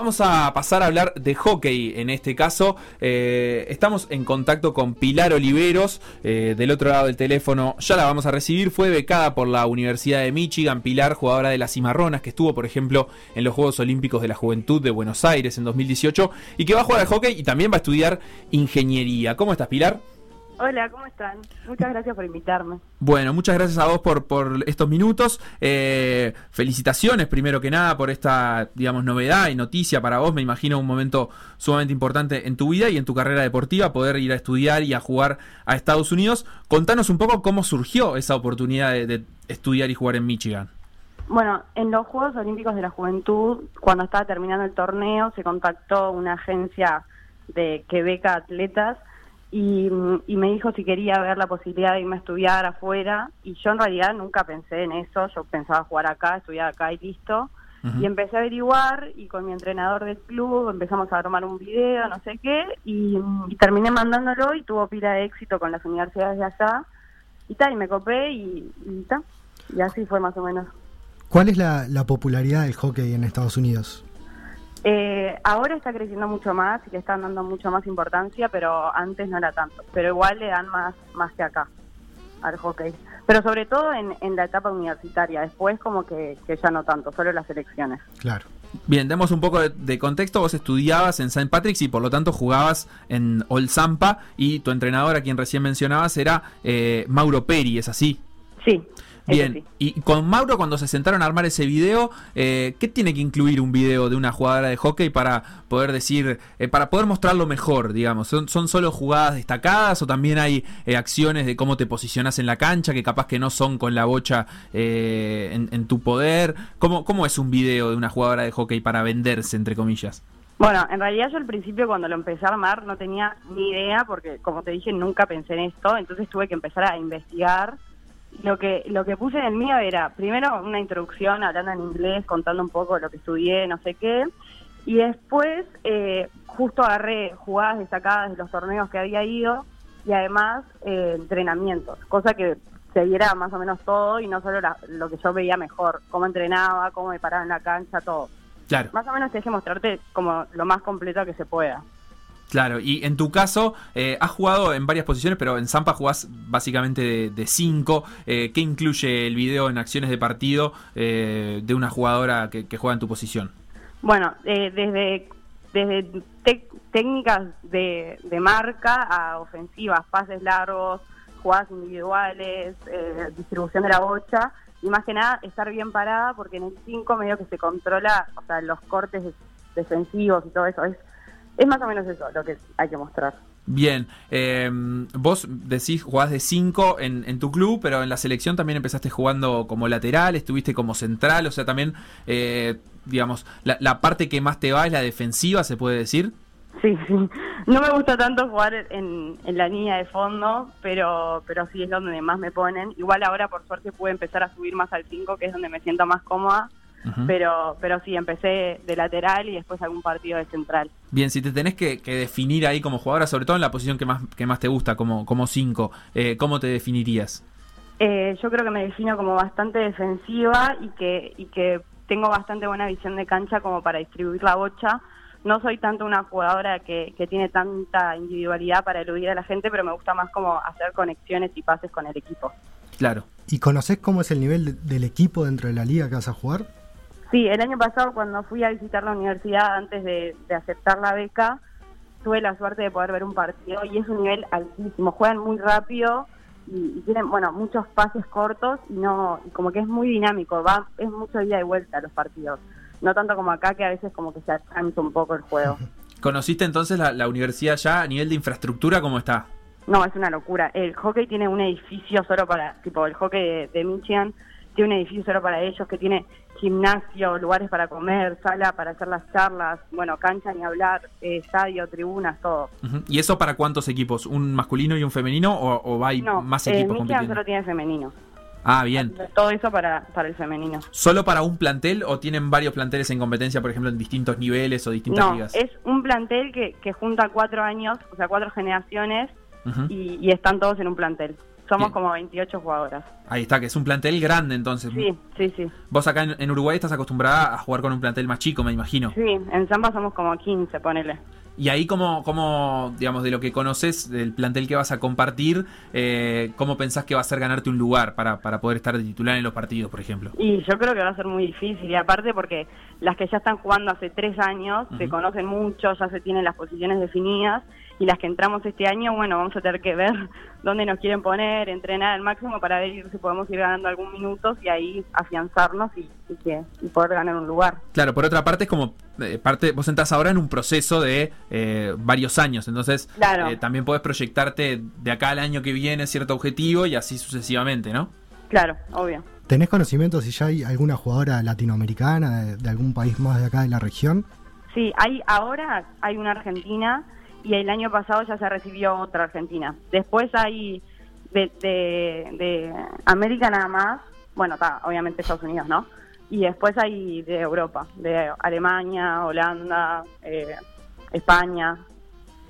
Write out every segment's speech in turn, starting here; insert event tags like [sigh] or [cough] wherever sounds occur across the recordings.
Vamos a pasar a hablar de hockey en este caso. Eh, estamos en contacto con Pilar Oliveros, eh, del otro lado del teléfono. Ya la vamos a recibir. Fue becada por la Universidad de Michigan. Pilar, jugadora de las Cimarronas, que estuvo, por ejemplo, en los Juegos Olímpicos de la Juventud de Buenos Aires en 2018 y que va a jugar al hockey y también va a estudiar ingeniería. ¿Cómo estás, Pilar? Hola, ¿cómo están? Muchas gracias por invitarme. Bueno, muchas gracias a vos por, por estos minutos. Eh, felicitaciones, primero que nada, por esta, digamos, novedad y noticia para vos. Me imagino un momento sumamente importante en tu vida y en tu carrera deportiva, poder ir a estudiar y a jugar a Estados Unidos. Contanos un poco cómo surgió esa oportunidad de, de estudiar y jugar en Michigan. Bueno, en los Juegos Olímpicos de la Juventud, cuando estaba terminando el torneo, se contactó una agencia de que beca atletas y, me dijo si quería ver la posibilidad de irme a estudiar afuera y yo en realidad nunca pensé en eso, yo pensaba jugar acá, estudiar acá y listo. Y empecé a averiguar y con mi entrenador del club empezamos a armar un video, no sé qué, y, terminé mandándolo y tuvo pila de éxito con las universidades de allá. Y tal, y me copé y, y tal. Y así fue más o menos. ¿Cuál es la, la popularidad del hockey en Estados Unidos? Eh, ahora está creciendo mucho más y le están dando mucho más importancia, pero antes no era tanto. Pero igual le dan más, más que acá al hockey. Pero sobre todo en, la etapa universitaria. Después como que, ya no tanto, solo las elecciones. Claro. Bien, demos un poco de, contexto. Vos estudiabas en St. Patrick's y por lo tanto jugabas en Old Zampa y tu entrenador, a quien recién mencionabas, era eh, Mauro Peri, ¿es así? Sí. Bien, y con Mauro cuando se sentaron a armar ese video, eh, ¿qué tiene que incluir un video de una jugadora de hockey para poder decir, eh, para poder mostrarlo mejor, digamos? ¿Son, ¿Son solo jugadas destacadas o también hay eh, acciones de cómo te posicionas en la cancha que capaz que no son con la bocha en, en, tu poder? ¿Cómo, ¿Cómo es un video de una jugadora de hockey para venderse, entre comillas? Bueno, en realidad yo al principio cuando lo empecé a armar no tenía ni idea porque como te dije nunca pensé en esto, entonces tuve que empezar a investigar lo que lo que puse en el mío era primero una introducción hablando en inglés contando un poco lo que estudié no sé qué. Y después eh, justo agarré jugadas destacadas de los torneos que había ido y además eh, entrenamientos cosa que se viera más o menos todo y no solo lo que yo veía mejor cómo entrenaba cómo me paraba en la cancha todo. Claro. Más o menos te que mostrarte como lo más completo que se pueda Claro, y en tu caso, eh, has jugado en varias posiciones, pero en Zampa jugás básicamente de 5. Eh, ¿Qué incluye el video en acciones de partido eh, de una jugadora que, juega en tu posición? Bueno, desde, desde técnicas de, marca a ofensivas, pases largos, jugadas individuales, distribución de la bocha, y más que nada estar bien parada, porque en el 5 medio que se controla, o sea, los cortes defensivos y todo eso. Es es más o menos eso lo que hay que mostrar. Bien, eh, vos decís jugás de 5 en, en, tu club, pero en la selección también empezaste jugando como lateral, estuviste como central, o sea, también, eh, digamos, la, parte que más te va es la defensiva, se puede decir. Sí, sí. No me gusta tanto jugar en, en la línea de fondo, pero, pero sí es donde más me ponen. Igual ahora, por suerte, pude empezar a subir más al 5, que es donde me siento más cómoda pero, pero sí, empecé de lateral y después algún partido de central. Bien, si te tenés que, definir ahí como jugadora, sobre todo en la posición que más, que más te gusta, como, como cinco, eh, ¿cómo te definirías? Eh, yo creo que me defino como bastante defensiva y que, y que tengo bastante buena visión de cancha como para distribuir la bocha. No soy tanto una jugadora que, que tiene tanta individualidad para eludir a la gente, pero me gusta más como hacer conexiones y pases con el equipo. Claro. ¿Y conoces cómo es el nivel del equipo dentro de la liga que vas a jugar? Sí, el año pasado cuando fui a visitar la universidad antes de, aceptar la beca, tuve la suerte de poder ver un partido y es un nivel altísimo. Juegan muy rápido y, tienen, bueno, muchos pases cortos y no, como que es muy dinámico, va, es mucho ida y vuelta los partidos. No tanto como acá que a veces como que se acanta un poco el juego. [laughs] ¿Conociste entonces la, universidad ya a nivel de infraestructura cómo está? No, es una locura. El hockey tiene un edificio solo para, tipo el hockey de, de Michigan tiene un edificio solo para ellos que tiene gimnasio, lugares para comer, sala para hacer las charlas, bueno, cancha ni hablar, eh, estadio, tribunas, todo. ¿Y eso para cuántos equipos? ¿Un masculino y un femenino o, va hay más equipos eh, solo tiene femenino. Ah, bien. Todo eso para, para el femenino. ¿Solo para un plantel o tienen varios planteles en competencia, por ejemplo, en distintos niveles o distintas no, es un plantel que, que junta cuatro años, o sea, cuatro generaciones y, y están todos en un plantel Somos Bien. como 28 jugadoras. Ahí está, que es un plantel grande entonces. Sí, sí, sí. Vos acá en, en Uruguay estás acostumbrada a jugar con un plantel más chico, me imagino. Sí, en Zamba somos como 15, ponele. Y ahí como, como, digamos, de lo que conoces, del plantel que vas a compartir, eh, ¿cómo pensás que va a ser ganarte un lugar para, para poder estar de titular en los partidos, por ejemplo? Y yo creo que va a ser muy difícil, y aparte porque las que ya están jugando hace tres años se conocen mucho, ya se tienen las posiciones definidas, y las que entramos este año, bueno, vamos a tener que ver [laughs] dónde nos quieren poner, entrenar al máximo para ver si podemos ir ganando algún minutos y ahí afianzarnos y, y que, y poder ganar un lugar. Claro, por otra parte es como eh, parte, vos entras ahora en un proceso de eh, varios años, entonces Claro. eh, también podés proyectarte de acá al año que viene cierto objetivo y así sucesivamente, ¿no? Claro, obvio. ¿Tenés conocimiento si ya hay alguna jugadora latinoamericana de, de algún país más de acá de la región? Sí, hay ahora hay una Argentina y el año pasado ya se recibió otra Argentina. Después hay de, de, América nada más, bueno, está, obviamente Estados Unidos, ¿no? Y después hay de Europa, de Alemania, Holanda, eh, España.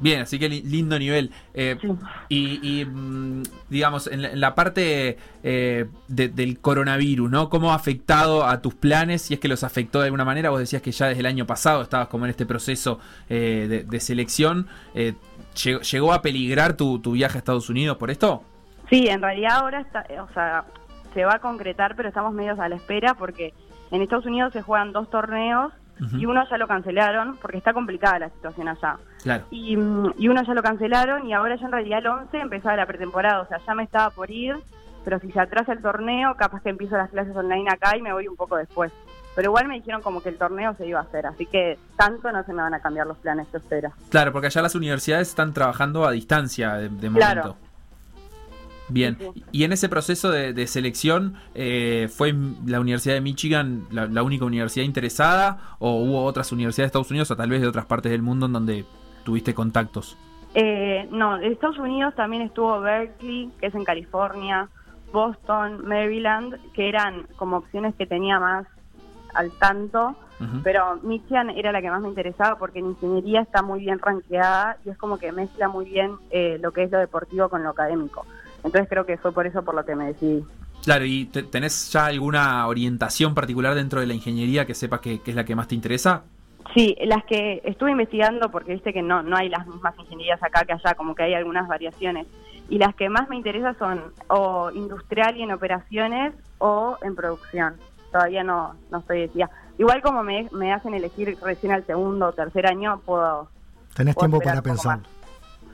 Bien, así que li- lindo nivel. Eh, Sí. Y, y, mm, digamos, en la, en la parte eh, de- del coronavirus, ¿no? ¿Cómo ha afectado a tus planes? Si es que los afectó de alguna manera, vos decías que ya desde el año pasado estabas como en este proceso eh, de, de selección. Eh, ¿llegó, llegó a peligrar tu, tu viaje a Estados Unidos por esto? Sí, en realidad ahora está, o sea, se va a concretar, pero estamos medios a la espera porque en Estados Unidos se juegan dos torneos y uno ya lo cancelaron porque está complicada la situación allá. Claro. Y, y uno ya lo cancelaron y ahora ya en realidad el 11 empezaba la pretemporada, o sea, ya me estaba por ir, pero si se atrasa el torneo, capaz que empiezo las clases online acá y me voy un poco después. Pero igual me dijeron como que el torneo se iba a hacer, así que tanto no se me van a cambiar los planes, yo espero. Claro, porque allá las universidades están trabajando a distancia de, de Claro. momento. Bien, y en ese proceso de, de selección, eh, ¿fue la Universidad de Michigan la, la única universidad interesada o hubo otras universidades de Estados Unidos o tal vez de otras partes del mundo en donde tuviste contactos? Eh, no, de Estados Unidos también estuvo Berkeley, que es en California, Boston, Maryland, que eran como opciones que tenía más al tanto, pero Michigan era la que más me interesaba porque en ingeniería está muy bien rankeada y es como que mezcla muy bien eh, lo que es lo deportivo con lo académico. Entonces creo que fue por eso por lo que me decidí. Claro, ¿y te- tenés ya alguna orientación particular dentro de la ingeniería que sepas que, que es la que más te interesa? Sí, las que estuve investigando, porque viste que no, no hay las mismas ingenierías acá que allá, como que hay algunas variaciones. Y las que más me interesan son o industrial y en operaciones o en producción. Todavía no, no estoy decidida. Igual como me, me hacen elegir recién al segundo o tercer año, puedo... Tenés puedo tiempo para pensar.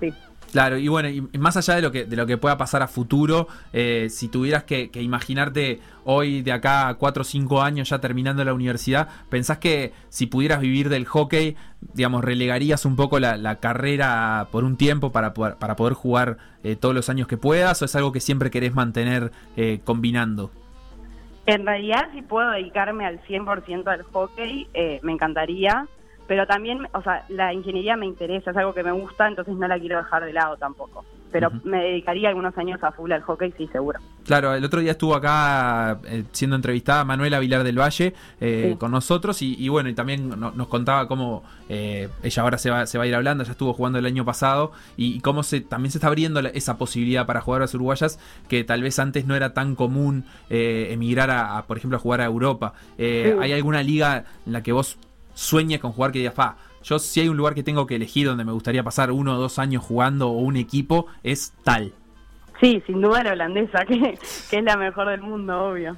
Sí. Claro, y bueno, y más allá de lo que, de lo que pueda pasar a futuro, eh, si tuvieras que, que imaginarte hoy, de acá a 4 o 5 años ya terminando la universidad, ¿pensás que si pudieras vivir del hockey, digamos, relegarías un poco la, la carrera por un tiempo para, poder- para poder jugar eh, todos los años que puedas o es algo que siempre querés mantener eh, combinando? En realidad, si puedo dedicarme al 100% al hockey, eh, me encantaría. Pero también, o sea, la ingeniería me interesa, es algo que me gusta, entonces no la quiero dejar de lado tampoco. Pero me dedicaría algunos años a full al hockey, sí, seguro. Claro, el otro día estuvo acá eh, siendo entrevistada Manuela Vilar del Valle eh, Sí. con nosotros y, y bueno, y también no- nos contaba cómo eh, ella ahora se va, se va a ir hablando, ya estuvo jugando el año pasado y, y cómo se también se está abriendo la- esa posibilidad para jugadoras uruguayas que tal vez antes no era tan común eh, emigrar a, a, por ejemplo, a jugar a Europa. Eh, Sí. ¿Hay alguna liga en la que vos sueñes con jugar que digas, pa, yo si hay un lugar que tengo que elegir donde me gustaría pasar uno o dos años jugando o un equipo, es tal? Sí, sin duda la holandesa, [laughs] que, que es la mejor del mundo, obvio.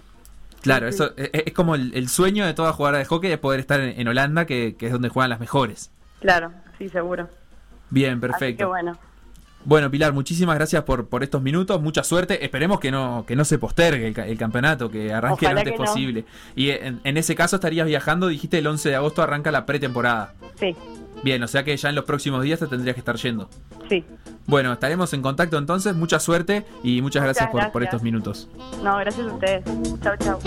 Claro, Sí, eso es, es como el, el sueño de toda jugadora de hockey es poder estar en, en Holanda, que, que es donde juegan las mejores. Claro, sí, seguro. Bien, Así que perfecto. bueno. Bueno, Pilar, muchísimas gracias por, por estos minutos, mucha suerte. Esperemos que no, que no se postergue el, ca- el campeonato, que arranque lo antes no. posible. Y en, en ese caso estarías viajando, dijiste el 11 de agosto arranca la pretemporada. Sí, Bien, o sea que ya en los próximos días te tendrías que estar yendo. sí. Bueno, estaremos en contacto entonces, mucha suerte y muchas, Muchas gracias, por, por estos minutos. No, gracias a ustedes. Chau, chau.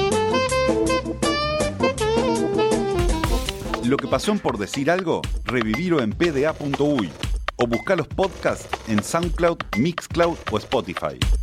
Lo que pasó en por decir algo, revivirlo en pda.uy o buscar los podcasts en SoundCloud, Mixcloud o Spotify.